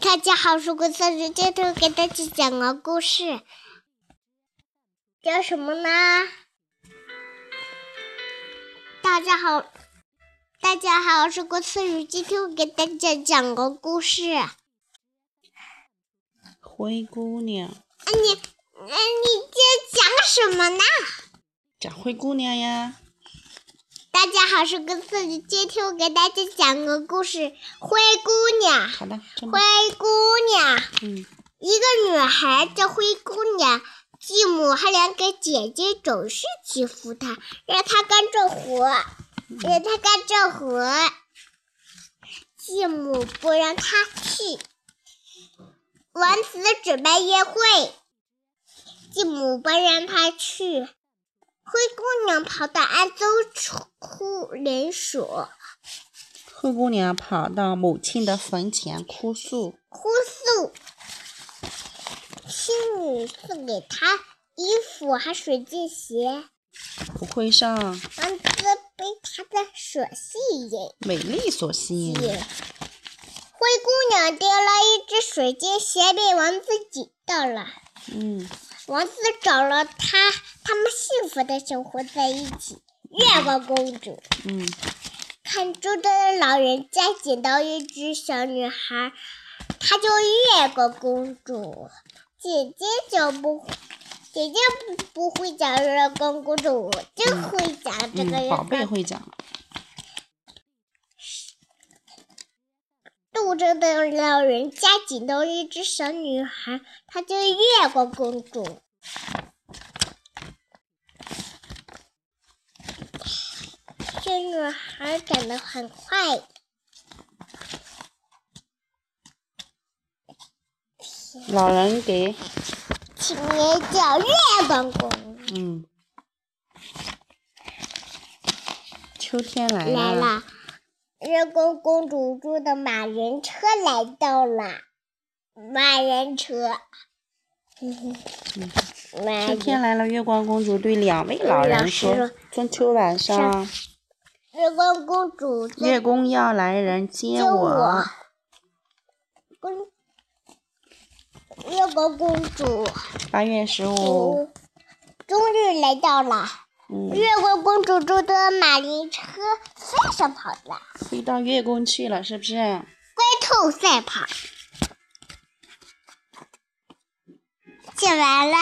大家好，我是郭三十，今天给大家讲个故事，叫什么呢？大家好，大家好，我是郭思雨，今天我给大家讲个故事。灰姑娘，啊你，啊你在讲什么呢？讲灰姑娘呀。大家好，我是郭思雨，今天我给大家讲个故事，灰姑娘。好的，灰，姑娘，嗯，一个女孩叫灰姑娘，继母和两个姐姐总是欺负她，让她干这活，让她干这活。继母不让她去。王子准备约会，继母不让她去。灰姑娘跑到安州哭人说，灰姑娘跑到母亲的坟前哭诉。哭诉，仙女送给她衣服和水晶鞋，不会上王子被她的所吸引。美丽所吸引，灰姑娘丢了一只水晶鞋，被王子捡到了。嗯，王子找了她，他福的生活在一起。月光公主嗯，看中的老人家捡到一只小女孩，她叫月光公主。姐姐就不，姐姐不不会讲月光公主，我就会讲这个嗯，月宝贝。会讲，肚中的老人家捡到一只小女孩，她叫月光公主。这女孩长得很快，老人给，起名叫月光公。嗯，秋天来了，来了，月光公主坐的马人车来到了，马人车。马秋天来了，月光公主对两位老老人说：“中秋晚上，月光公主月宫要来人接接我我。公月光公主八月十五，哦终于来到了。嗯，月光公主坐的马铃车飞上跑了，飞到月宫去了，是不是？龟兔赛跑。讲完了。